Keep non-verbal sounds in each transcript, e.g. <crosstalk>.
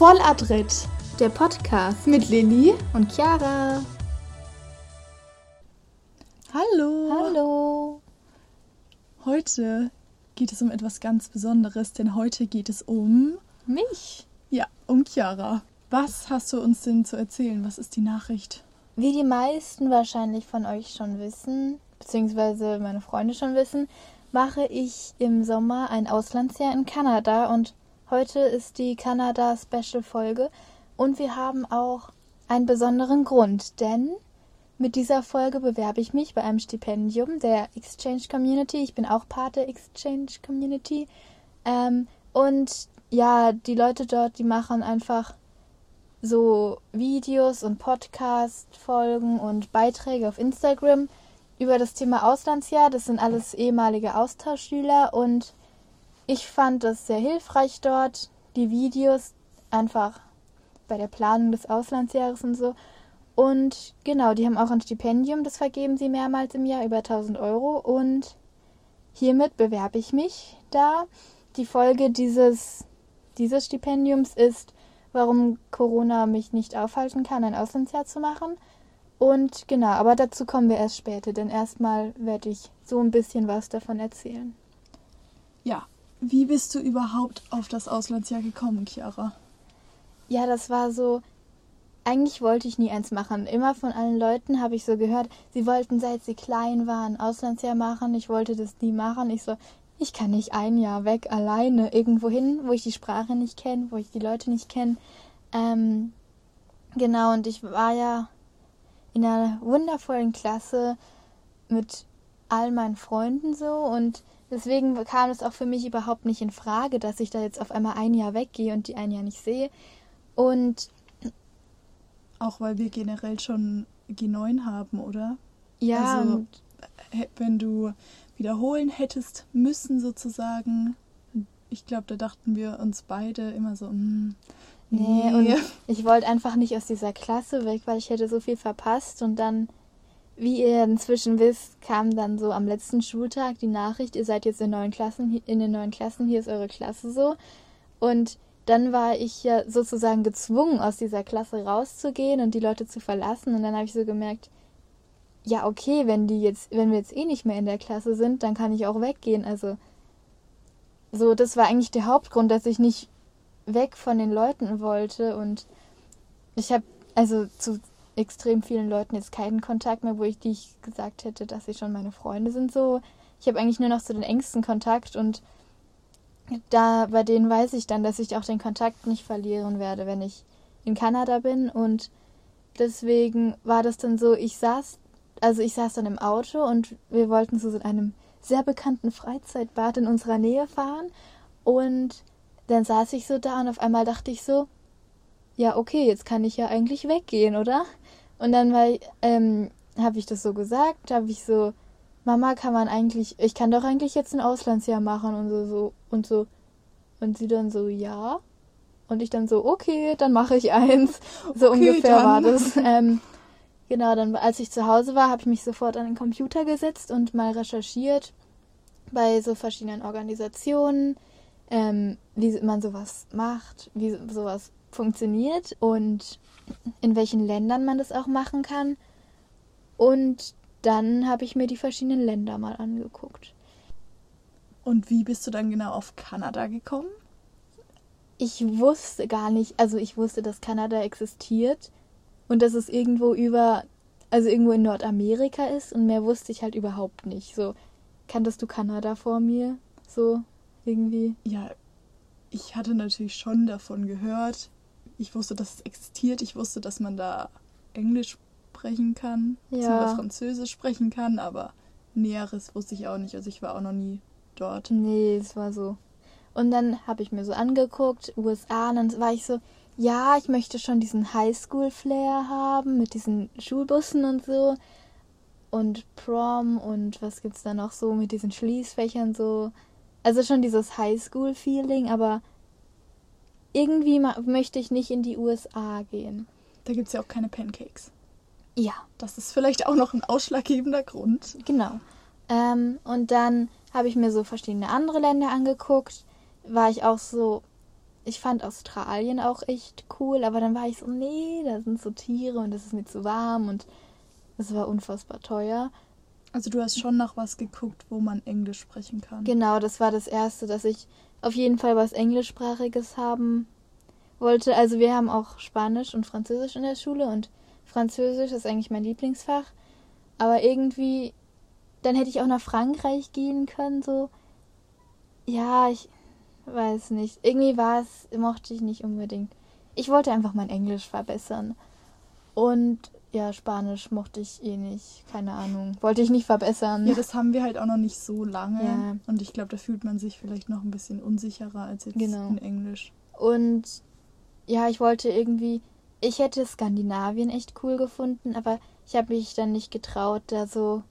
Volladritt, der Podcast mit Lilly und Chiara. Hallo. Hallo. Heute geht es um etwas ganz Besonderes, denn heute geht es um mich. Ja, um Chiara. Was hast du uns denn zu erzählen? Was ist die Nachricht? Wie die meisten wahrscheinlich von euch schon wissen, beziehungsweise meine Freunde schon wissen, mache ich im Sommer ein Auslandsjahr in Kanada und Heute ist die Kanada-Special-Folge und wir haben auch einen besonderen Grund, denn mit dieser Folge bewerbe ich mich bei einem Stipendium der Exchange Community. Ich bin auch Part der Exchange Community. Ähm, und ja, die Leute dort, die machen einfach so Videos und Podcast-Folgen und Beiträge auf Instagram über das Thema Auslandsjahr. Das sind alles ehemalige Austauschschüler und ich fand das sehr hilfreich dort, die Videos einfach bei der Planung des Auslandsjahres und so. Und genau, die haben auch ein Stipendium, das vergeben sie mehrmals im Jahr, über 1000 Euro. Und hiermit bewerbe ich mich da. Die Folge dieses, dieses Stipendiums ist, warum Corona mich nicht aufhalten kann, ein Auslandsjahr zu machen. Und genau, aber dazu kommen wir erst später, denn erstmal werde ich so ein bisschen was davon erzählen. Ja, wie bist du überhaupt auf das Auslandsjahr gekommen, Chiara? Ja, das war so. Eigentlich wollte ich nie eins machen. Immer von allen Leuten habe ich so gehört, sie wollten seit sie klein waren Auslandsjahr machen. Ich wollte das nie machen. Ich so, ich kann nicht ein Jahr weg alleine irgendwo hin, wo ich die Sprache nicht kenne, wo ich die Leute nicht kenne. Ähm, genau, und ich war ja in einer wundervollen Klasse mit all meinen Freunden so und Deswegen kam es auch für mich überhaupt nicht in Frage, dass ich da jetzt auf einmal ein Jahr weggehe und die ein Jahr nicht sehe. Und auch weil wir generell schon G9 haben, oder? Ja. Also, wenn du wiederholen hättest müssen, sozusagen, ich glaube, da dachten wir uns beide immer so, mm, nee, nee. und ich wollte einfach nicht aus dieser Klasse weg, weil ich hätte so viel verpasst und dann wie ihr inzwischen wisst, kam dann so am letzten Schultag die Nachricht, ihr seid jetzt in neuen Klassen, in den neuen Klassen, hier ist eure Klasse so. Und dann war ich ja sozusagen gezwungen, aus dieser Klasse rauszugehen und die Leute zu verlassen. Und dann habe ich so gemerkt, ja, okay, wenn die jetzt, wenn wir jetzt eh nicht mehr in der Klasse sind, dann kann ich auch weggehen. Also, so, das war eigentlich der Hauptgrund, dass ich nicht weg von den Leuten wollte. Und ich habe, also zu extrem vielen Leuten jetzt keinen Kontakt mehr, wo ich die ich gesagt hätte, dass sie schon meine Freunde sind. So, ich habe eigentlich nur noch zu den engsten Kontakt und da bei denen weiß ich dann, dass ich auch den Kontakt nicht verlieren werde, wenn ich in Kanada bin und deswegen war das dann so, ich saß, also ich saß dann im Auto und wir wollten so einem sehr bekannten Freizeitbad in unserer Nähe fahren und dann saß ich so da und auf einmal dachte ich so, ja, okay, jetzt kann ich ja eigentlich weggehen, oder? Und dann war ähm, habe ich das so gesagt, habe ich so, Mama, kann man eigentlich, ich kann doch eigentlich jetzt ein Auslandsjahr machen und so, so und so. Und sie dann so, ja. Und ich dann so, okay, dann mache ich eins. So okay, ungefähr dann. war das. <laughs> Ähm, genau, dann als ich zu Hause war, habe ich mich sofort an den Computer gesetzt und mal recherchiert bei so verschiedenen Organisationen, ähm, wie man sowas macht, wie sowas funktioniert und in welchen Ländern man das auch machen kann. Und dann habe ich mir die verschiedenen Länder mal angeguckt. Und wie bist du dann genau auf Kanada gekommen? Ich wusste gar nicht, also ich wusste, dass Kanada existiert und dass es irgendwo über, also irgendwo in Nordamerika ist und mehr wusste ich halt überhaupt nicht. So, kanntest du Kanada vor mir? So, irgendwie? Ja, ich hatte natürlich schon davon gehört, ich wusste, dass es existiert. Ich wusste, dass man da Englisch sprechen kann, ja. Französisch sprechen kann, aber Näheres wusste ich auch nicht. Also ich war auch noch nie dort. Nee, es war so. Und dann habe ich mir so angeguckt, USA, und dann war ich so, ja, ich möchte schon diesen Highschool-Flair haben mit diesen Schulbussen und so. Und Prom und was gibt's da noch so mit diesen Schließfächern so. Also schon dieses Highschool-Feeling, aber irgendwie möchte ich nicht in die USA gehen. Da gibt es ja auch keine Pancakes. Ja. Das ist vielleicht auch noch ein ausschlaggebender Grund. Genau. Ähm, und dann habe ich mir so verschiedene andere Länder angeguckt. War ich auch so, ich fand Australien auch echt cool, aber dann war ich so, nee, da sind so Tiere und es ist mir zu warm und es war unfassbar teuer. Also du hast schon nach was geguckt, wo man Englisch sprechen kann. Genau, das war das Erste, dass ich auf jeden Fall was Englischsprachiges haben wollte. Also wir haben auch Spanisch und Französisch in der Schule und Französisch ist eigentlich mein Lieblingsfach. Aber irgendwie, dann hätte ich auch nach Frankreich gehen können, so. Ja, ich weiß nicht. Irgendwie war es, mochte ich nicht unbedingt. Ich wollte einfach mein Englisch verbessern. Und ja, Spanisch mochte ich eh nicht. Keine Ahnung. Wollte ich nicht verbessern. Ja, das haben wir halt auch noch nicht so lange. Ja. Und ich glaube, da fühlt man sich vielleicht noch ein bisschen unsicherer als jetzt genau. in Englisch. Und ja, ich wollte irgendwie. Ich hätte Skandinavien echt cool gefunden, aber ich habe mich dann nicht getraut, da so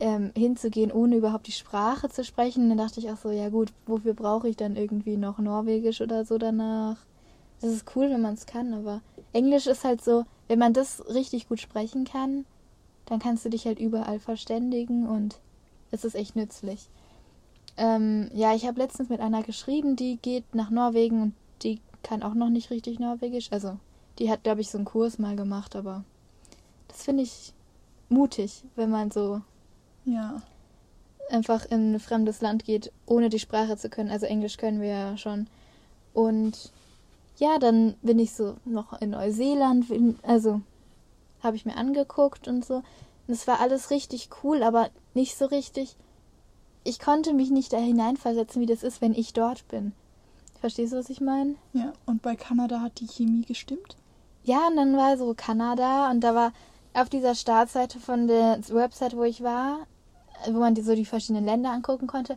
ähm, hinzugehen, ohne überhaupt die Sprache zu sprechen. Dann dachte ich auch so, ja gut, wofür brauche ich dann irgendwie noch Norwegisch oder so danach? Es ist cool, wenn man es kann, aber Englisch ist halt so, wenn man das richtig gut sprechen kann, dann kannst du dich halt überall verständigen und es ist echt nützlich. Ähm, ja, ich habe letztens mit einer geschrieben, die geht nach Norwegen und die kann auch noch nicht richtig Norwegisch. Also, die hat, glaube ich, so einen Kurs mal gemacht, aber das finde ich mutig, wenn man so ja. einfach in ein fremdes Land geht, ohne die Sprache zu können. Also Englisch können wir ja schon. Und ja, dann bin ich so noch in Neuseeland, also habe ich mir angeguckt und so. Und es war alles richtig cool, aber nicht so richtig. Ich konnte mich nicht da hineinversetzen, wie das ist, wenn ich dort bin. Verstehst du, was ich meine? Ja, und bei Kanada hat die Chemie gestimmt? Ja, und dann war so Kanada und da war auf dieser Startseite von der Website, wo ich war, wo man die, so die verschiedenen Länder angucken konnte,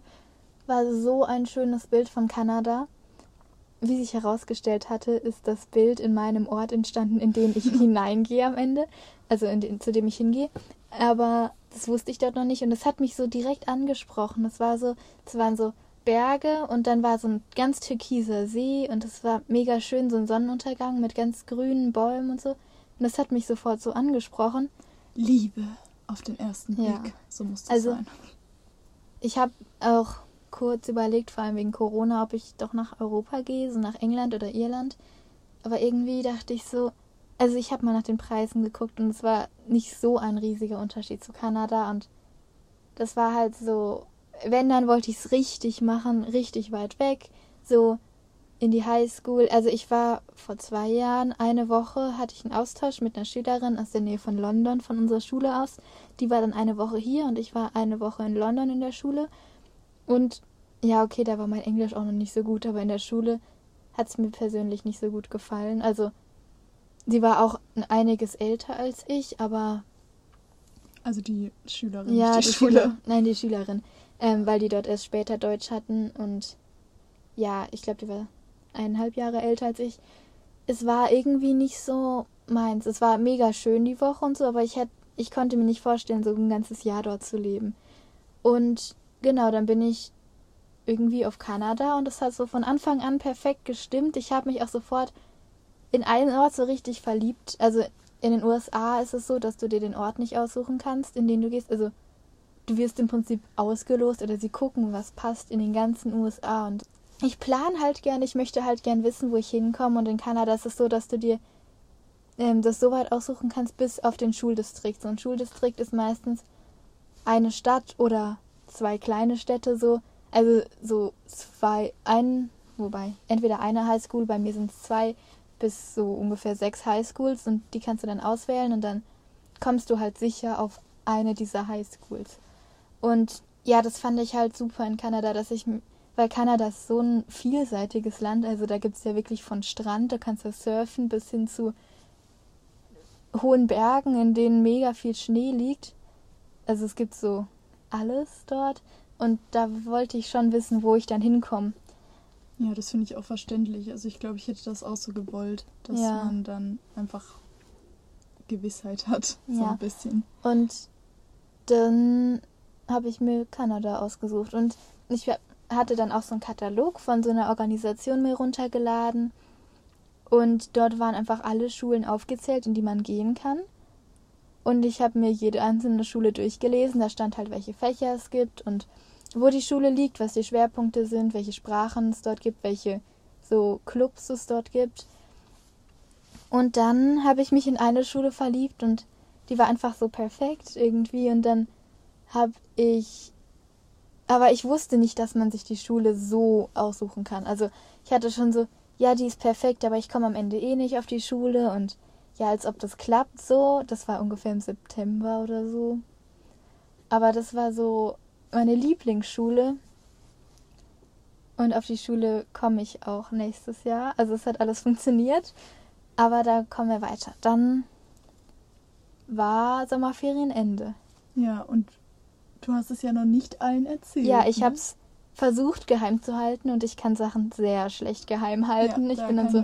war so ein schönes Bild von Kanada wie sich herausgestellt hatte, ist das Bild in meinem Ort entstanden, in den ich <laughs> hineingehe am Ende, also den, zu dem ich hingehe. Aber das wusste ich dort noch nicht und es hat mich so direkt angesprochen. Es war so, es waren so Berge und dann war so ein ganz türkiser See und es war mega schön, so ein Sonnenuntergang mit ganz grünen Bäumen und so. Und das hat mich sofort so angesprochen. Liebe auf den ersten Blick, ja. so muss das also, sein. Ich habe auch kurz überlegt, vor allem wegen Corona, ob ich doch nach Europa gehe, so nach England oder Irland. Aber irgendwie dachte ich so, also ich habe mal nach den Preisen geguckt und es war nicht so ein riesiger Unterschied zu Kanada und das war halt so, wenn dann wollte ich es richtig machen, richtig weit weg, so in die Highschool. Also ich war vor zwei Jahren, eine Woche hatte ich einen Austausch mit einer Schülerin aus der Nähe von London, von unserer Schule aus. Die war dann eine Woche hier und ich war eine Woche in London in der Schule. Und ja, okay, da war mein Englisch auch noch nicht so gut, aber in der Schule hat es mir persönlich nicht so gut gefallen. Also, sie war auch einiges älter als ich, aber. Also die Schülerin. Ja, die, die Schüler. Nein, die Schülerin. Ähm, weil die dort erst später Deutsch hatten und ja, ich glaube, die war eineinhalb Jahre älter als ich. Es war irgendwie nicht so meins. Es war mega schön die Woche und so, aber ich hätte, ich konnte mir nicht vorstellen, so ein ganzes Jahr dort zu leben. Und genau, dann bin ich irgendwie auf Kanada und es hat so von Anfang an perfekt gestimmt. Ich habe mich auch sofort in einen Ort so richtig verliebt. Also in den USA ist es so, dass du dir den Ort nicht aussuchen kannst, in den du gehst. Also du wirst im Prinzip ausgelost oder sie gucken, was passt in den ganzen USA. Und ich plane halt gern, ich möchte halt gern wissen, wo ich hinkomme. Und in Kanada ist es so, dass du dir ähm, das so weit aussuchen kannst bis auf den Schuldistrikt. So ein Schuldistrikt ist meistens eine Stadt oder zwei kleine Städte so. Also so zwei, ein, wobei, entweder eine Highschool, bei mir sind es zwei bis so ungefähr sechs Highschools und die kannst du dann auswählen und dann kommst du halt sicher auf eine dieser Highschools. Und ja, das fand ich halt super in Kanada, dass ich, weil Kanada ist so ein vielseitiges Land, also da gibt es ja wirklich von Strand, da kannst du surfen, bis hin zu hohen Bergen, in denen mega viel Schnee liegt. Also es gibt so alles dort. Und da wollte ich schon wissen, wo ich dann hinkomme. Ja, das finde ich auch verständlich. Also ich glaube, ich hätte das auch so gewollt, dass ja. man dann einfach Gewissheit hat. So ja. ein bisschen. Und dann habe ich mir Kanada ausgesucht. Und ich hatte dann auch so einen Katalog von so einer Organisation mir runtergeladen. Und dort waren einfach alle Schulen aufgezählt, in die man gehen kann. Und ich habe mir jede einzelne Schule durchgelesen. Da stand halt, welche Fächer es gibt und wo die Schule liegt, was die Schwerpunkte sind, welche Sprachen es dort gibt, welche so Clubs es dort gibt. Und dann habe ich mich in eine Schule verliebt und die war einfach so perfekt irgendwie. Und dann habe ich. Aber ich wusste nicht, dass man sich die Schule so aussuchen kann. Also ich hatte schon so, ja, die ist perfekt, aber ich komme am Ende eh nicht auf die Schule und ja, als ob das klappt so. Das war ungefähr im September oder so. Aber das war so meine Lieblingsschule. Und auf die Schule komme ich auch nächstes Jahr. Also es hat alles funktioniert. Aber da kommen wir weiter. Dann war Sommerferienende. Ja, und du hast es ja noch nicht allen erzählt. Ja, ich ne? habe es versucht geheim zu halten und ich kann Sachen sehr schlecht geheim halten. Ja, ich bin dann so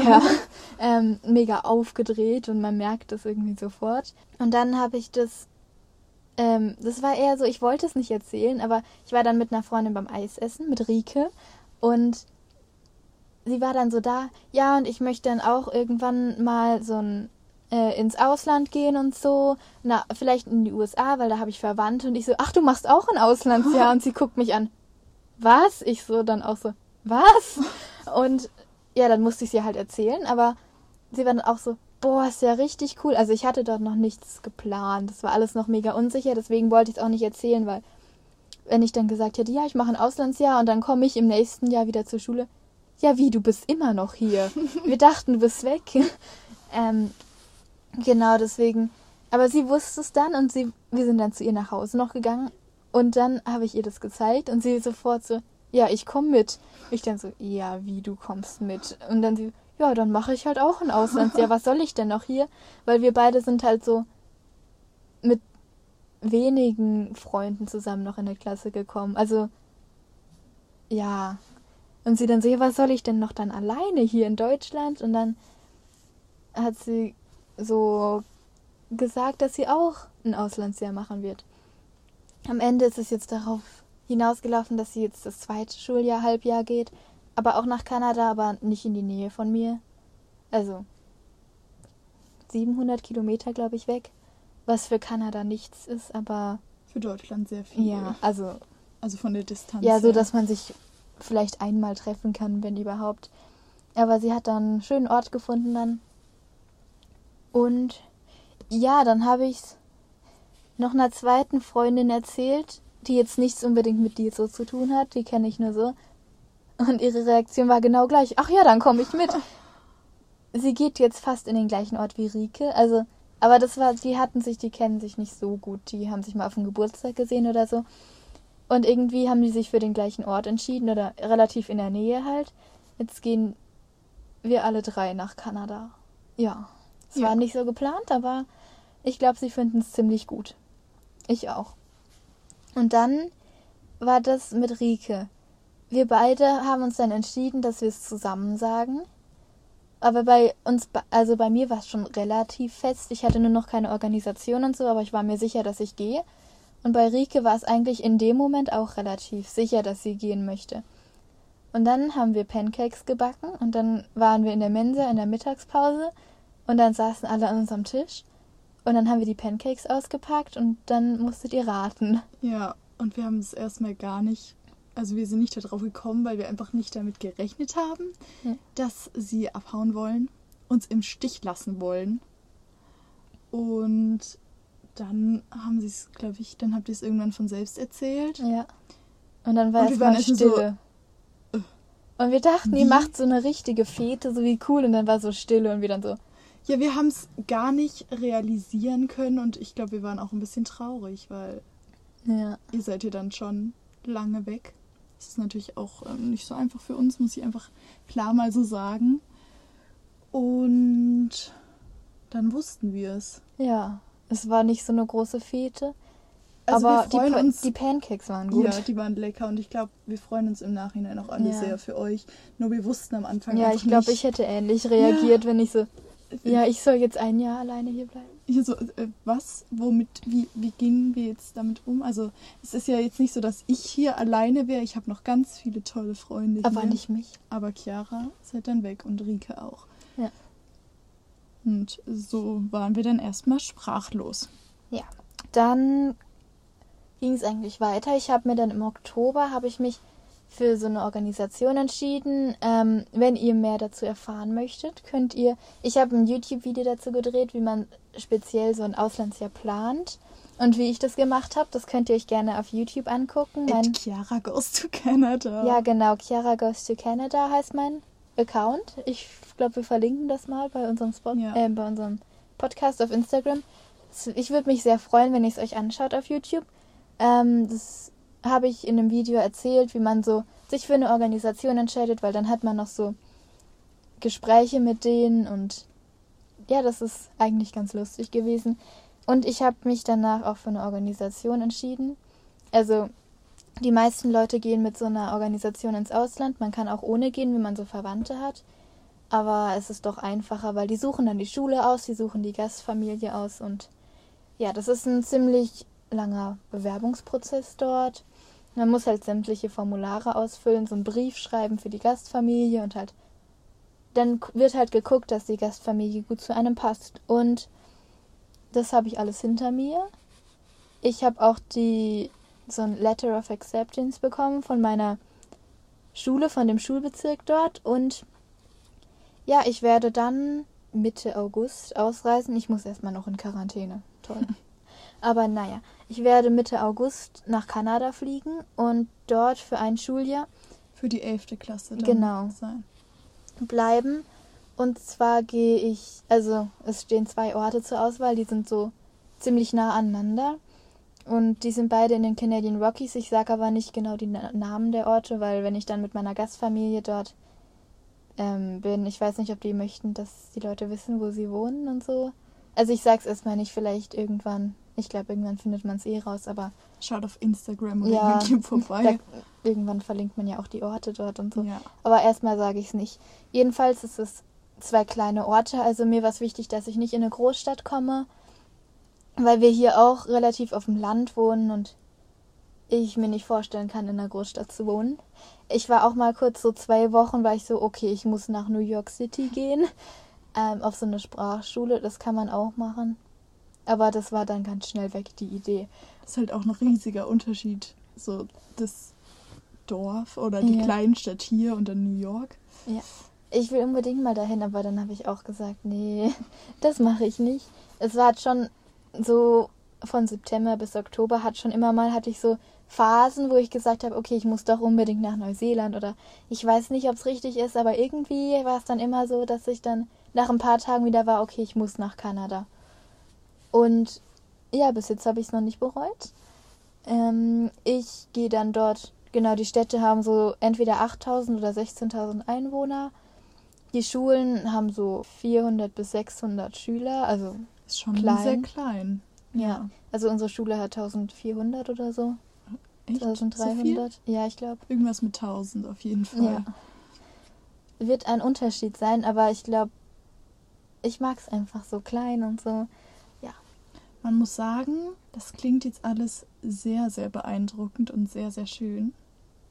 ja, <laughs> ähm, mega aufgedreht und man merkt das irgendwie sofort. Und dann habe ich das, ähm, das war eher so, ich wollte es nicht erzählen, aber ich war dann mit einer Freundin beim Eisessen mit Rike und sie war dann so da, ja, und ich möchte dann auch irgendwann mal so ein äh, ins Ausland gehen und so, na, vielleicht in die USA, weil da habe ich Verwandte und ich so, ach, du machst auch ein Auslandsjahr <laughs> und sie guckt mich an, was? Ich so dann auch so, was? Und ja, dann musste ich sie halt erzählen, aber sie war dann auch so, boah, ist ja richtig cool. Also ich hatte dort noch nichts geplant, das war alles noch mega unsicher, deswegen wollte ich es auch nicht erzählen, weil wenn ich dann gesagt hätte, ja, ich mache ein Auslandsjahr und dann komme ich im nächsten Jahr wieder zur Schule, ja, wie, du bist immer noch hier. <laughs> Wir dachten, du bist weg. <laughs> ähm, genau, deswegen. Aber sie wusste es dann und sie, wir sind dann zu ihr nach Hause noch gegangen. Und dann habe ich ihr das gezeigt und sie sofort so, ja, ich komme mit. Ich dann so, ja, wie, du kommst mit. Und dann sie, ja, dann mache ich halt auch ein Auslandsjahr. Was soll ich denn noch hier? Weil wir beide sind halt so mit wenigen Freunden zusammen noch in der Klasse gekommen. Also, ja, und sie dann so, ja, was soll ich denn noch dann alleine hier in Deutschland? Und dann hat sie so gesagt, dass sie auch ein Auslandsjahr machen wird. Am Ende ist es jetzt darauf hinausgelaufen, dass sie jetzt das zweite Schuljahr, Halbjahr geht, aber auch nach Kanada, aber nicht in die Nähe von mir. Also 700 Kilometer, glaube ich, weg, was für Kanada nichts ist, aber für Deutschland sehr viel. Ja, also also von der Distanz. Ja, so dass man sich vielleicht einmal treffen kann, wenn überhaupt. Aber sie hat dann einen schönen Ort gefunden dann. Und ja, dann habe ich es noch einer zweiten Freundin erzählt, die jetzt nichts unbedingt mit dir so zu tun hat. Die kenne ich nur so. Und ihre Reaktion war genau gleich. Ach ja, dann komme ich mit. sie geht jetzt fast in den gleichen Ort wie Rike. Also, aber das war, die hatten sich, die kennen sich nicht so gut. Die haben sich mal auf dem Geburtstag gesehen oder so. Und irgendwie haben die sich für den gleichen Ort entschieden oder relativ in der Nähe halt. Jetzt gehen wir alle drei nach Kanada. Ja. Es ja. war nicht so geplant, aber ich glaube, sie finden es ziemlich gut. Ich auch. Und dann war das mit Rike. Wir beide haben uns dann entschieden, dass wir es zusammen sagen. Aber bei uns, also bei mir war es schon relativ fest. Ich hatte nur noch keine Organisation und so, aber ich war mir sicher, dass ich gehe. Und bei Rike war es eigentlich in dem Moment auch relativ sicher, dass sie gehen möchte. Und dann haben wir Pancakes gebacken und dann waren wir in der Mensa in der Mittagspause und dann saßen alle an unserem Tisch und dann haben wir die Pancakes ausgepackt und dann musstet ihr raten. Ja, und wir haben es erstmal gar nicht, also wir sind nicht darauf gekommen, weil wir einfach nicht damit gerechnet haben, ja. dass sie abhauen wollen, uns im Stich lassen wollen. Und dann haben sie es, glaube ich, dann habt ihr es irgendwann von selbst erzählt. Ja. Und dann war es mal Stille. So, äh, und wir dachten, wie? ihr macht so eine richtige Fete, so wie cool. Und dann war so Stille und wir dann so. Ja, wir haben es gar nicht realisieren können und ich glaube, wir waren auch ein bisschen traurig, weil ja. ihr seid ja dann schon lange weg. Das ist natürlich auch ähm, nicht so einfach für uns, muss ich einfach klar mal so sagen. Und dann wussten wir es. Ja. Es war nicht so eine große Fete. Also aber die, uns, die, Pancakes waren gut. Ja, die waren lecker und ich glaube, wir freuen uns im Nachhinein auch alle ja. sehr für euch. Nur wir wussten am Anfang Ja, ich glaube, ich hätte ähnlich reagiert, ja. wenn ich so, ja, ich soll jetzt ein Jahr alleine hier bleiben. Hier so, äh, was? Womit, wie, wie gingen wir jetzt damit um? Also, es ist ja jetzt nicht so, dass ich hier alleine wäre. Ich habe noch ganz viele tolle Freunde aber hier. Aber nicht mich. Aber Chiara ist halt dann weg und Rike auch. Ja. Und so waren wir dann erstmal sprachlos. Ja, dann ging es eigentlich weiter. Ich habe mir dann im Oktober habe ich mich für so eine Organisation entschieden. Ähm, wenn ihr mehr dazu erfahren möchtet, könnt ihr. Ich habe ein YouTube-Video dazu gedreht, wie man speziell so ein Auslandsjahr plant. Und wie ich das gemacht habe, das könnt ihr euch gerne auf YouTube angucken. Mein, Chiara Goes to Canada. Ja, genau. Chiara Goes to Canada heißt mein Account. Ich glaube, wir verlinken das mal bei unserem, Spot, ja. äh, bei unserem Podcast auf Instagram. Ich würde mich sehr freuen, wenn ihr es euch anschaut auf YouTube. Ähm, das habe ich in einem Video erzählt, wie man so sich für eine Organisation entscheidet, weil dann hat man noch so Gespräche mit denen und ja, das ist eigentlich ganz lustig gewesen. Und ich habe mich danach auch für eine Organisation entschieden. Also die meisten Leute gehen mit so einer Organisation ins Ausland. Man kann auch ohne gehen, wenn man so Verwandte hat. Aber es ist doch einfacher, weil die suchen dann die Schule aus, die suchen die Gastfamilie aus und ja, das ist ein ziemlich langer Bewerbungsprozess dort. Man muss halt sämtliche Formulare ausfüllen, so einen Brief schreiben für die Gastfamilie und halt dann wird halt geguckt, dass die Gastfamilie gut zu einem passt. Und das habe ich alles hinter mir. Ich habe auch die so ein Letter of Acceptance bekommen von meiner Schule, von dem Schulbezirk dort. Und ja, ich werde dann Mitte August ausreisen. Ich muss erstmal noch in Quarantäne. Toll. <laughs> Aber naja, ich werde Mitte August nach Kanada fliegen und dort für ein Schuljahr. Für die 11. Klasse dann genau, sein. Bleiben. Und zwar gehe ich, also es stehen zwei Orte zur Auswahl, die sind so ziemlich nah aneinander. Und die sind beide in den Canadian Rockies. Ich sage aber nicht genau die Namen der Orte, weil wenn ich dann mit meiner Gastfamilie dort ähm, bin, ich weiß nicht, ob die möchten, dass die Leute wissen, wo sie wohnen und so. Also ich sag's erstmal nicht, vielleicht irgendwann ich glaube, irgendwann findet man es eh raus, aber. Schaut auf Instagram oder ja, <laughs> YouTube vorbei. Da, irgendwann verlinkt man ja auch die Orte dort und so. Ja. Aber erstmal sage ich es nicht. Jedenfalls ist es zwei kleine Orte. Also mir war es wichtig, dass ich nicht in eine Großstadt komme, weil wir hier auch relativ auf dem Land wohnen und ich mir nicht vorstellen kann, in einer Großstadt zu wohnen. Ich war auch mal kurz so zwei Wochen, war ich so, okay, ich muss nach New York City gehen, ähm, auf so eine Sprachschule. Das kann man auch machen. Aber das war dann ganz schnell weg, die Idee. Das ist halt auch ein riesiger Unterschied. So das Dorf oder die ja. Kleinstadt hier und dann New York. Ja. Ich will unbedingt mal dahin, aber dann habe ich auch gesagt, nee, <laughs> das mache ich nicht. Es war schon so von September bis Oktober hat schon immer mal hatte ich so Phasen, wo ich gesagt habe, okay, ich muss doch unbedingt nach Neuseeland oder ich weiß nicht, ob es richtig ist, aber irgendwie war es dann immer so, dass ich dann nach ein paar Tagen wieder war, okay, ich muss nach Kanada. Und ja, bis jetzt habe ich es noch nicht bereut. Ähm, ich gehe dann dort, genau, die Städte haben so entweder 8000 oder 16.000 Einwohner. Die Schulen haben so 400 bis 600 Schüler, also ist schon klein. sehr klein. Ja. ja. also unsere Schule hat 1400 oder so. Echt? 1300. So ja, ich glaube. Irgendwas mit 1000 auf jeden Fall. Ja. Wird ein Unterschied sein, aber ich glaube, ich mag es einfach so klein und so. Man muss sagen, das klingt jetzt alles sehr, sehr beeindruckend und sehr, sehr schön,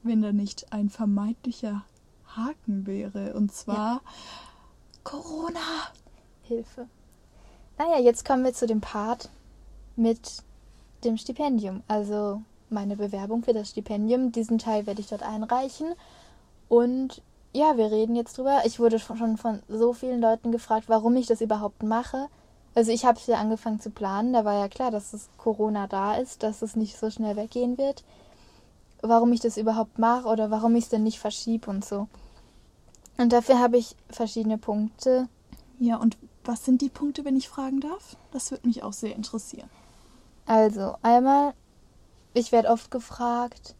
wenn da nicht ein vermeintlicher Haken wäre. Und zwar ja. Corona. Hilfe. Naja, jetzt kommen wir zu dem Part mit dem Stipendium. Also meine Bewerbung für das Stipendium. Diesen Teil werde ich dort einreichen. Und ja, wir reden jetzt drüber. Ich wurde schon von so vielen Leuten gefragt, warum ich das überhaupt mache. Also ich habe es ja angefangen zu planen, da war ja klar, dass das Corona da ist, dass es nicht so schnell weggehen wird. Warum ich das überhaupt mache oder warum ich es denn nicht verschiebe und so. Und dafür habe ich verschiedene Punkte. Ja, und was sind die Punkte, wenn ich fragen darf? Das würde mich auch sehr interessieren. Also, einmal, ich werde oft gefragt,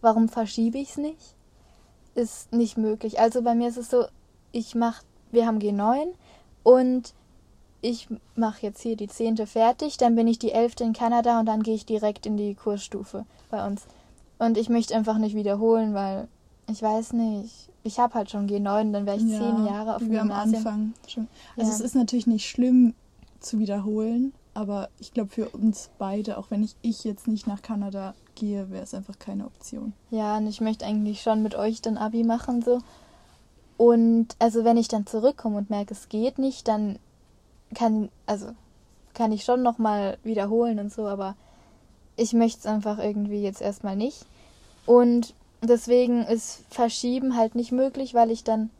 warum verschiebe ich es nicht? Ist nicht möglich. Also bei mir ist es so, ich mache, wir haben G9 und ich mache jetzt hier die zehnte fertig, dann bin ich die elfte in Kanada und dann gehe ich direkt in die Kursstufe bei uns. Und ich möchte einfach nicht wiederholen, weil ich weiß nicht, ich habe halt schon G9, dann wäre ich ja, zehn Jahre auf dem Gymnasium. am Anfang schon. Also ja. es ist natürlich nicht schlimm zu wiederholen, aber ich glaube für uns beide, auch wenn ich, ich jetzt nicht nach Kanada gehe, wäre es einfach keine Option. Ja, und ich möchte eigentlich schon mit euch dann Abi machen so. Und also wenn ich dann zurückkomme und merke, es geht nicht, dann kann, also kann ich schon nochmal wiederholen und so, aber ich möchte es einfach irgendwie jetzt erstmal nicht. Und deswegen ist Verschieben halt nicht möglich, weil ich dann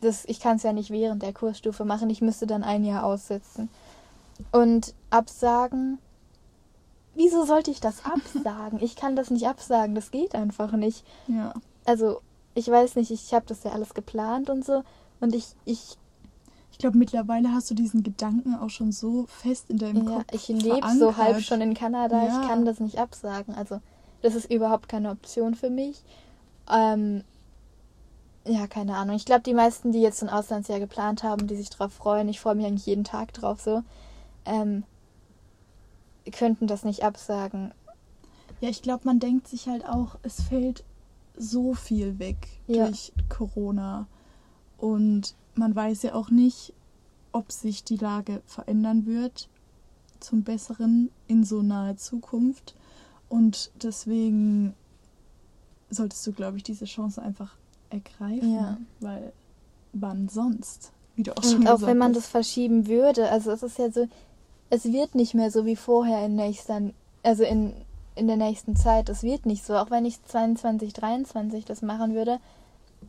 das, ich kann es ja nicht während der Kursstufe machen, ich müsste dann ein Jahr aussetzen. Und absagen, wieso sollte ich das <laughs> absagen? Ich kann das nicht absagen, das geht einfach nicht. Ja. Also, ich weiß nicht, ich habe das ja alles geplant und so. Und ich, ich ich glaube, mittlerweile hast du diesen Gedanken auch schon so fest in deinem ja, Kopf. Ich lebe so halb schon in Kanada, ja. ich kann das nicht absagen. Also, das ist überhaupt keine Option für mich. Ähm, ja, keine Ahnung. Ich glaube, die meisten, die jetzt ein Auslandsjahr geplant haben, die sich darauf freuen, ich freue mich eigentlich jeden Tag drauf so, ähm, könnten das nicht absagen. Ja, ich glaube, man denkt sich halt auch, es fällt so viel weg ja. durch Corona. Und man weiß ja auch nicht, ob sich die Lage verändern wird zum Besseren in so naher Zukunft. Und deswegen solltest du, glaube ich, diese Chance einfach ergreifen. Ja. Weil wann sonst? Wie du auch schon Und auch wenn man das verschieben würde, also es ist ja so, es wird nicht mehr so wie vorher in nächster, also in, in der nächsten Zeit. Es wird nicht so. Auch wenn ich 22, 23 das machen würde,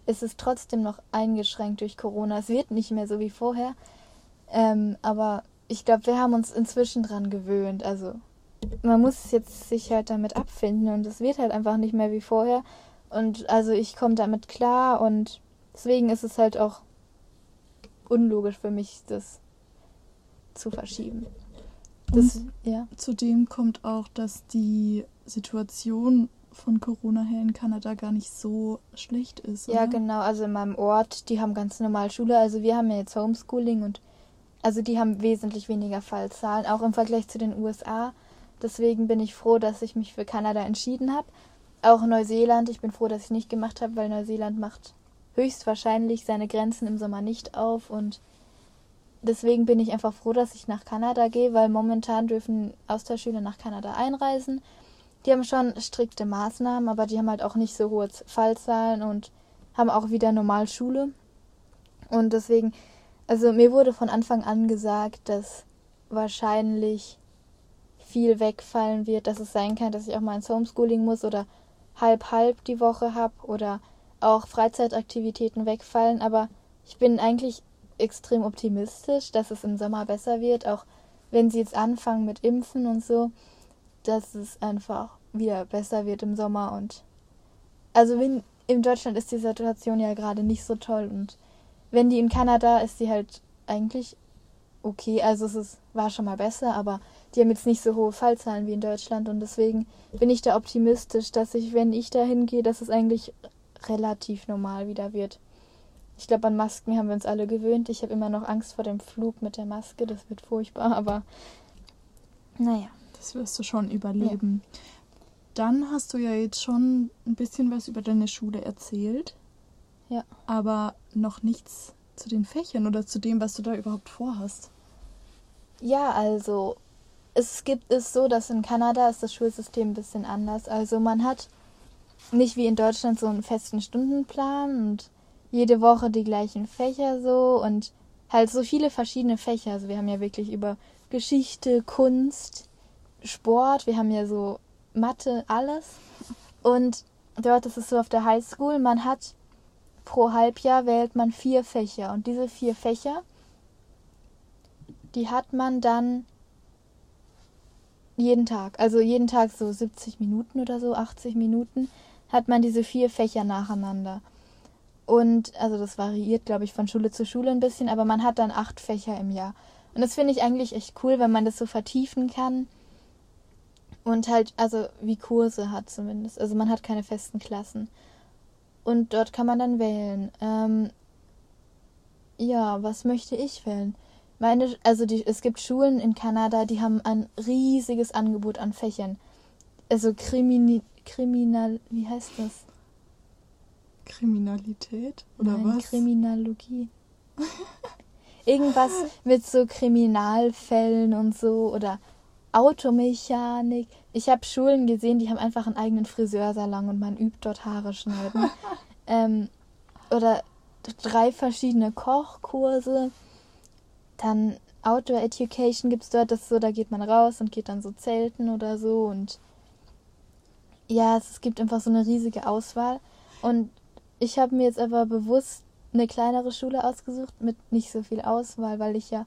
ist es trotzdem noch eingeschränkt durch Corona. Es wird nicht mehr so wie vorher. Ähm, aber ich glaube, wir haben uns inzwischen dran gewöhnt. Also man muss jetzt sich halt damit abfinden und es wird halt einfach nicht mehr wie vorher. Und also ich komme damit klar und deswegen ist es halt auch unlogisch für mich, das zu verschieben. Das, ja. Zudem kommt auch, dass die Situation von Corona her in Kanada gar nicht so schlecht ist. Oder? Ja, genau. Also in meinem Ort, die haben ganz normal Schule. Also wir haben ja jetzt Homeschooling und also die haben wesentlich weniger Fallzahlen, auch im Vergleich zu den USA. Deswegen bin ich froh, dass ich mich für Kanada entschieden habe. Auch Neuseeland, ich bin froh, dass ich nicht gemacht habe, weil Neuseeland macht höchstwahrscheinlich seine Grenzen im Sommer nicht auf und deswegen bin ich einfach froh, dass ich nach Kanada gehe, weil momentan dürfen Austauschschüler nach Kanada einreisen die haben schon strikte Maßnahmen, aber die haben halt auch nicht so hohe Fallzahlen und haben auch wieder normal Schule. Und deswegen, also mir wurde von Anfang an gesagt, dass wahrscheinlich viel wegfallen wird, dass es sein kann, dass ich auch mal ins Homeschooling muss oder halb halb die Woche habe oder auch Freizeitaktivitäten wegfallen, aber ich bin eigentlich extrem optimistisch, dass es im Sommer besser wird, auch wenn sie jetzt anfangen mit Impfen und so dass es einfach wieder besser wird im Sommer und also wenn in Deutschland ist die Situation ja gerade nicht so toll und wenn die in Kanada ist sie halt eigentlich okay, also es ist, war schon mal besser, aber die haben jetzt nicht so hohe Fallzahlen wie in Deutschland und deswegen bin ich da optimistisch, dass ich, wenn ich da hingehe, dass es eigentlich relativ normal wieder wird. Ich glaube, an Masken haben wir uns alle gewöhnt. Ich habe immer noch Angst vor dem Flug mit der Maske, das wird furchtbar, aber naja. Das wirst du schon überleben. Ja. Dann hast du ja jetzt schon ein bisschen was über deine Schule erzählt. Ja. Aber noch nichts zu den Fächern oder zu dem, was du da überhaupt vorhast. Ja, also es gibt es so, dass in Kanada ist das Schulsystem ein bisschen anders. Also man hat nicht wie in Deutschland so einen festen Stundenplan und jede Woche die gleichen Fächer so und halt so viele verschiedene Fächer. Also wir haben ja wirklich über Geschichte, Kunst, Sport, wir haben ja so Mathe, alles. Und dort ist es so auf der Highschool, man hat pro Halbjahr wählt man vier Fächer. Und diese vier Fächer, die hat man dann jeden Tag. Also jeden Tag so 70 Minuten oder so, 80 Minuten, hat man diese vier Fächer nacheinander. Und also das variiert, glaube ich, von Schule zu Schule ein bisschen, aber man hat dann acht Fächer im Jahr. Und das finde ich eigentlich echt cool, wenn man das so vertiefen kann und halt, also wie Kurse hat zumindest. Also man hat keine festen Klassen. Und dort kann man dann wählen. Ähm, ja, was möchte ich wählen? Meine, also die, es gibt Schulen in Kanada, die haben ein riesiges Angebot an Fächern. Also Krimini, Kriminal, wie heißt das? Kriminalität oder Nein, was? Kriminologie. <laughs> Irgendwas mit so Kriminalfällen und so oder Automechanik. Ich habe Schulen gesehen, die haben einfach einen eigenen Friseursalon und man übt dort Haare schneiden. <laughs> ähm, oder drei verschiedene Kochkurse. Dann Outdoor Education gibt es dort, das so, da geht man raus und geht dann so zelten oder so und Ja, es gibt einfach so eine riesige Auswahl. Und ich habe mir jetzt aber bewusst eine kleinere Schule ausgesucht mit nicht so viel Auswahl, weil ich ja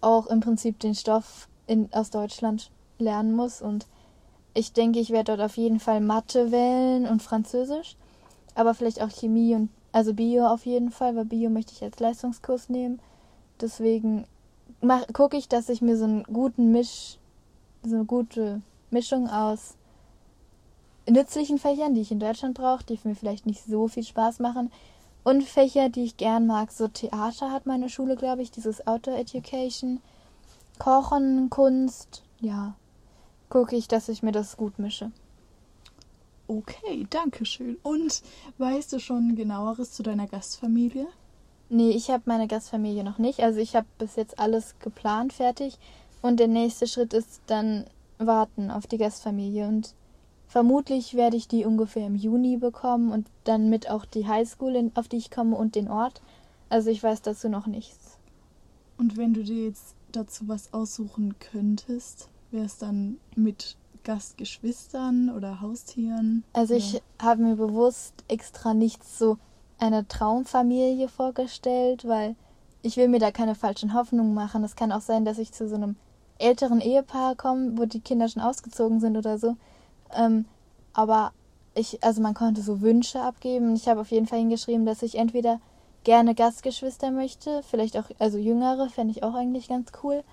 auch im Prinzip den Stoff in, aus Deutschland lernen muss. Und ich denke, ich werde dort auf jeden Fall Mathe wählen und Französisch, aber vielleicht auch Chemie und also Bio auf jeden Fall, weil Bio möchte ich als Leistungskurs nehmen. Deswegen gucke ich, dass ich mir so einen guten Misch, so eine gute Mischung aus nützlichen Fächern, die ich in Deutschland brauche, die mir vielleicht nicht so viel Spaß machen, und Fächer, die ich gern mag. So Theater hat meine Schule, glaube ich, dieses Outdoor Education, Kochen, Kunst, ja. Gucke ich, dass ich mir das gut mische. Okay, danke schön. Und weißt du schon genaueres zu deiner Gastfamilie? Nee, ich habe meine Gastfamilie noch nicht. Also ich habe bis jetzt alles geplant, fertig. Und der nächste Schritt ist dann warten auf die Gastfamilie. Und vermutlich werde ich die ungefähr im Juni bekommen und dann mit auch die Highschool, auf die ich komme und den Ort. Also ich weiß dazu noch nichts. Und wenn du dir jetzt dazu was aussuchen könntest, wäre es dann mit Gastgeschwistern oder Haustieren? Also ich habe mir bewusst extra nicht so eine Traumfamilie vorgestellt, weil ich will mir da keine falschen Hoffnungen machen. Es kann auch sein, dass ich zu so einem älteren Ehepaar komme, wo die Kinder schon ausgezogen sind oder so. Ähm, aber ich, also man konnte so Wünsche abgeben. Ich habe auf jeden Fall hingeschrieben, dass ich entweder gerne Gastgeschwister möchte, vielleicht auch, also jüngere, fände ich auch eigentlich ganz cool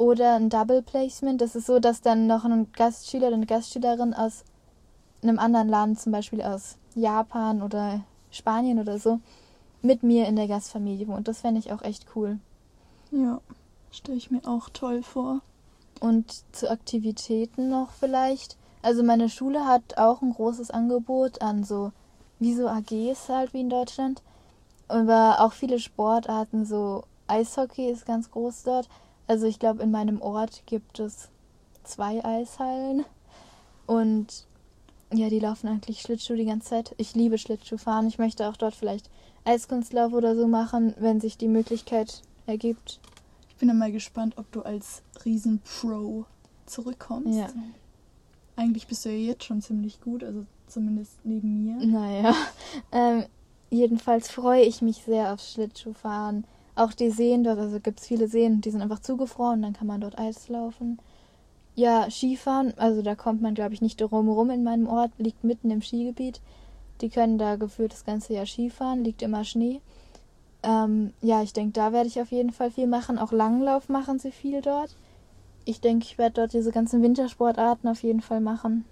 oder ein Double Placement. Das ist so, dass dann noch ein Gastschüler oder eine Gastschülerin aus einem anderen Land, zum Beispiel aus Japan oder Spanien oder so, mit mir in der Gastfamilie wohnt. Das fände ich auch echt cool. Ja, stelle ich mir auch toll vor. Und zu Aktivitäten noch vielleicht. Also meine Schule hat auch ein großes Angebot an so, wie so AGs halt wie in Deutschland. Aber auch viele Sportarten, so Eishockey ist ganz groß dort. Also ich glaube, in meinem Ort gibt es zwei Eishallen. Und ja, die laufen eigentlich Schlittschuh die ganze Zeit. Ich liebe Schlittschuhfahren. Ich möchte auch dort vielleicht Eiskunstlauf oder so machen, wenn sich die Möglichkeit ergibt. Ich bin dann mal gespannt, ob du als Riesenpro zurückkommst. Ja. Eigentlich bist du ja jetzt schon ziemlich gut, also zumindest neben mir. Naja. Ähm, jedenfalls freue ich mich sehr aufs Schlittschuhfahren. Auch die Seen dort, also gibt es viele Seen, die sind einfach zugefroren, dann kann man dort Eis laufen. Ja, Skifahren, also da kommt man, glaube ich, nicht drum rum in meinem Ort, liegt mitten im Skigebiet. Die können da gefühlt das ganze Jahr Skifahren, liegt immer Schnee. Ähm, ja, ich denke, da werde ich auf jeden Fall viel machen. Auch Langlauf machen sie viel dort. Ich denke, ich werde dort diese ganzen Wintersportarten auf jeden Fall machen.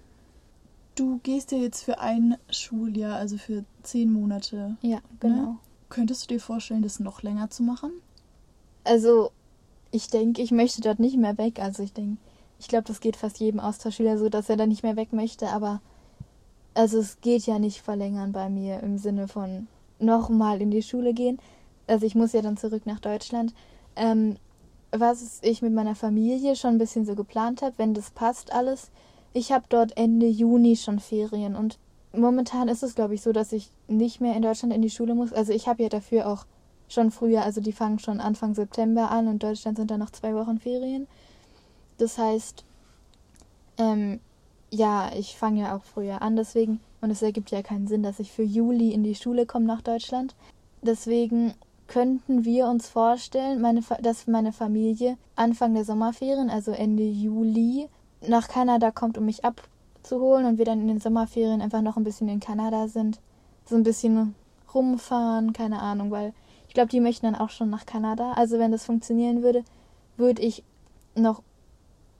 Du gehst ja jetzt für ein Schuljahr, also für zehn Monate. Ja, ne? genau. Ne? Könntest du dir vorstellen, das noch länger zu machen? Also, ich denke, ich möchte dort nicht mehr weg. Also, ich denke, ich glaube, das geht fast jedem Austauschschüler so, dass er da nicht mehr weg möchte. Aber, also, es geht ja nicht verlängern bei mir im Sinne von nochmal in die Schule gehen. Also, ich muss ja dann zurück nach Deutschland. Ähm, was ich mit meiner Familie schon ein bisschen so geplant habe, wenn das passt alles. Ich habe dort Ende Juni schon Ferien und momentan ist es, glaube ich, so, dass ich nicht mehr in Deutschland in die Schule muss. Also ich habe ja dafür auch schon früher, also die fangen schon Anfang September an und Deutschland sind dann noch zwei Wochen Ferien. Das heißt, ähm, ja, ich fange ja auch früher an, deswegen, und es ergibt ja keinen Sinn, dass ich für Juli in die Schule komme nach Deutschland. Deswegen könnten wir uns vorstellen, meine, dass meine Familie Anfang der Sommerferien, also Ende Juli, nach Kanada kommt, um mich ab abzuholen und wir dann in den Sommerferien einfach noch ein bisschen in Kanada sind. So ein bisschen rumfahren, keine Ahnung, weil ich glaube, die möchten dann auch schon nach Kanada. Also wenn das funktionieren würde, würde ich noch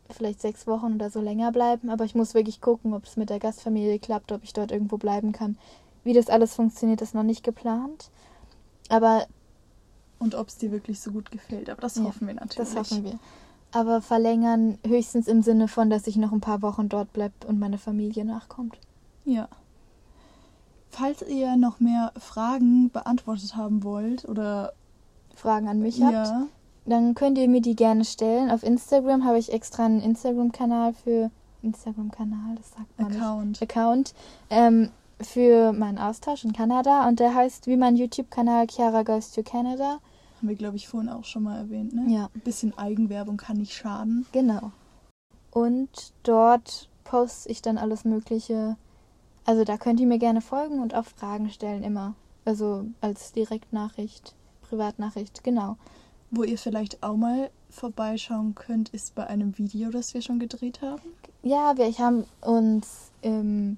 vielleicht sechs Wochen oder so länger bleiben. Aber ich muss wirklich gucken, ob es mit der Gastfamilie klappt, ob ich dort irgendwo bleiben kann. Wie das alles funktioniert, ist noch nicht geplant. Aber. Und ob es dir wirklich so gut gefällt. Aber das ja, hoffen wir natürlich. Das hoffen wir aber verlängern höchstens im Sinne von, dass ich noch ein paar Wochen dort bleibe und meine Familie nachkommt. Ja. Falls ihr noch mehr Fragen beantwortet haben wollt oder Fragen an mich ja. habt, dann könnt ihr mir die gerne stellen. Auf Instagram habe ich extra einen Instagram-Kanal für Instagram-Kanal, das sagt man Account. Nicht. Account. Ähm, für meinen Austausch in Kanada und der heißt wie mein YouTube-Kanal Chiara Goes to Canada. Haben wir, glaube ich, vorhin auch schon mal erwähnt, ne? Ja. Ein bisschen Eigenwerbung kann nicht schaden. Genau. Und dort poste ich dann alles Mögliche. Also da könnt ihr mir gerne folgen und auch Fragen stellen immer. Also als Direktnachricht, Privatnachricht, genau. Wo ihr vielleicht auch mal vorbeischauen könnt, ist bei einem Video, das wir schon gedreht haben. Ja, wir haben uns im,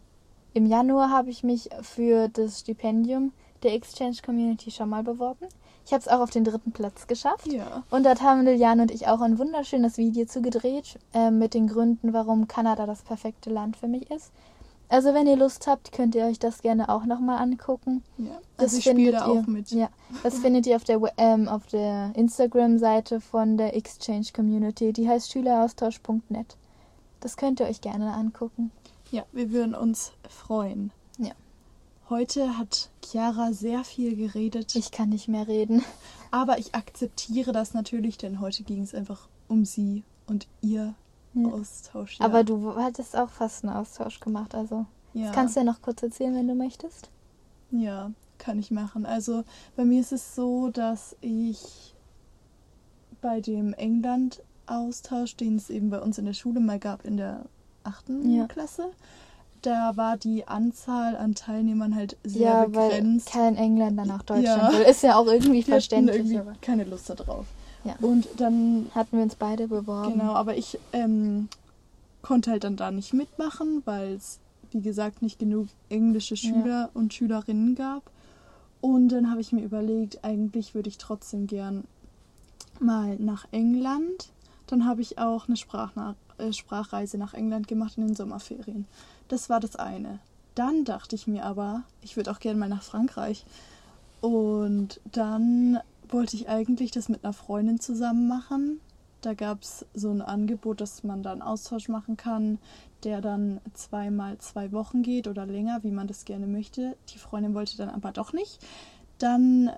im Januar habe ich mich für das Stipendium der Exchange Community schon mal beworben. Ich habe es auch auf den dritten Platz geschafft. Ja. Und dort haben Liliane und ich auch ein wunderschönes Video zu gedreht äh, mit den Gründen, warum Kanada das perfekte Land für mich ist. Also wenn ihr Lust habt, könnt ihr euch das gerne auch nochmal angucken. Ja, also das ich spiele da auch mit. Ja, das findet ihr auf der, ähm, auf der Instagram-Seite von der Exchange Community. Die heißt schüleraustausch.net. Das könnt ihr euch gerne angucken. Ja, wir würden uns freuen. Ja. Heute hat Chiara sehr viel geredet. Ich kann nicht mehr reden. Aber ich akzeptiere das natürlich, denn heute ging es einfach um sie und ihr ja. Austausch. Ja. Aber du hattest auch fast einen Austausch gemacht, also. Ja. Das kannst du ja noch kurz erzählen, wenn du möchtest. Ja, kann ich machen. Also bei mir ist es so, dass ich bei dem England-Austausch, den es eben bei uns in der Schule mal gab, in der achten. Klasse, da war die Anzahl an Teilnehmern halt sehr ja, begrenzt. Weil kein Engländer nach Deutschland ja. will. Ist ja auch irgendwie die verständlich. Irgendwie aber. keine Lust darauf. Ja. Und dann hatten wir uns beide beworben. Genau, aber ich ähm, konnte halt dann da nicht mitmachen, weil es, wie gesagt, nicht genug englische Schüler ja. und Schülerinnen gab. Und dann habe ich mir überlegt, eigentlich würde ich trotzdem gern mal nach England. Dann habe ich auch eine Sprachna äh, Sprachreise nach England gemacht in den Sommerferien. Das war das eine. Dann dachte ich mir aber, ich würde auch gerne mal nach Frankreich. Und dann wollte ich eigentlich das mit einer Freundin zusammen machen. Da gab es so ein Angebot, dass man da einen Austausch machen kann, der dann zweimal zwei Wochen geht oder länger, wie man das gerne möchte. Die Freundin wollte dann aber doch nicht. Dann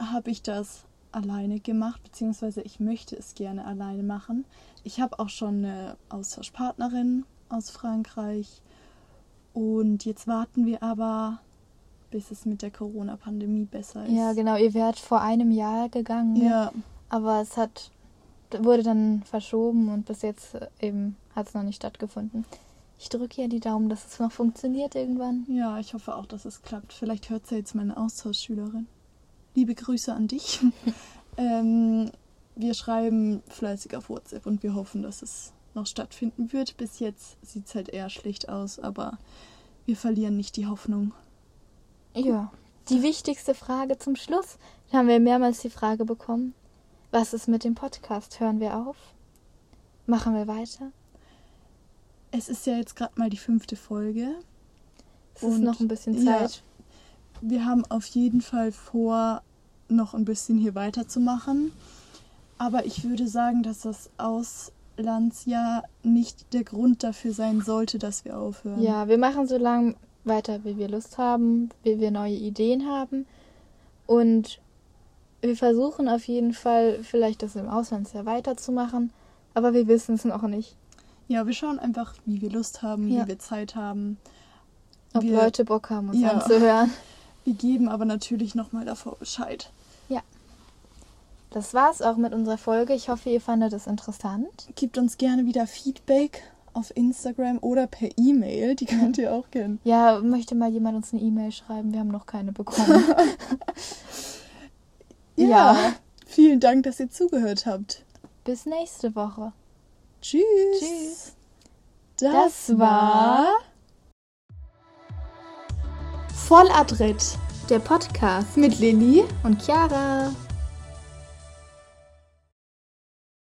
habe ich das alleine gemacht, beziehungsweise ich möchte es gerne alleine machen. Ich habe auch schon eine Austauschpartnerin aus Frankreich und jetzt warten wir aber, bis es mit der Corona-Pandemie besser ist. Ja, genau. Ihr wärt vor einem Jahr gegangen. Ne? Ja. Aber es hat wurde dann verschoben und bis jetzt äh, eben hat es noch nicht stattgefunden. Ich drücke ja die Daumen, dass es noch funktioniert irgendwann. Ja, ich hoffe auch, dass es klappt. Vielleicht hört sie jetzt meine Austauschschülerin. Liebe Grüße an dich. <laughs> ähm, wir schreiben fleißig auf WhatsApp und wir hoffen, dass es noch stattfinden wird. Bis jetzt sieht es halt eher schlecht aus, aber wir verlieren nicht die Hoffnung. Ja, die wichtigste Frage zum Schluss. Da haben wir mehrmals die Frage bekommen. Was ist mit dem Podcast? Hören wir auf? Machen wir weiter? Es ist ja jetzt gerade mal die fünfte Folge. Es ist noch ein bisschen Zeit. Ja, wir haben auf jeden Fall vor, noch ein bisschen hier weiterzumachen. Aber ich würde sagen, dass das aus Landsjahr nicht der Grund dafür sein sollte, dass wir aufhören. Ja, wir machen so lange weiter, wie wir Lust haben, wie wir neue Ideen haben. Und wir versuchen auf jeden Fall, vielleicht das im Auslandsjahr weiterzumachen, aber wir wissen es noch nicht. Ja, wir schauen einfach, wie wir Lust haben, ja. wie wir Zeit haben. Ob wir, Leute Bock haben, uns ja. anzuhören. Wir geben aber natürlich nochmal davor Bescheid. Das war's auch mit unserer Folge. Ich hoffe, ihr fandet es interessant. Gebt uns gerne wieder Feedback auf Instagram oder per E-Mail. Die könnt ihr auch kennen. Ja, möchte mal jemand uns eine E-Mail schreiben? Wir haben noch keine bekommen. <laughs> ja, ja, vielen Dank, dass ihr zugehört habt. Bis nächste Woche. Tschüss. Tschüss. Das, das war Volladritt, der Podcast mit Lilly und Chiara.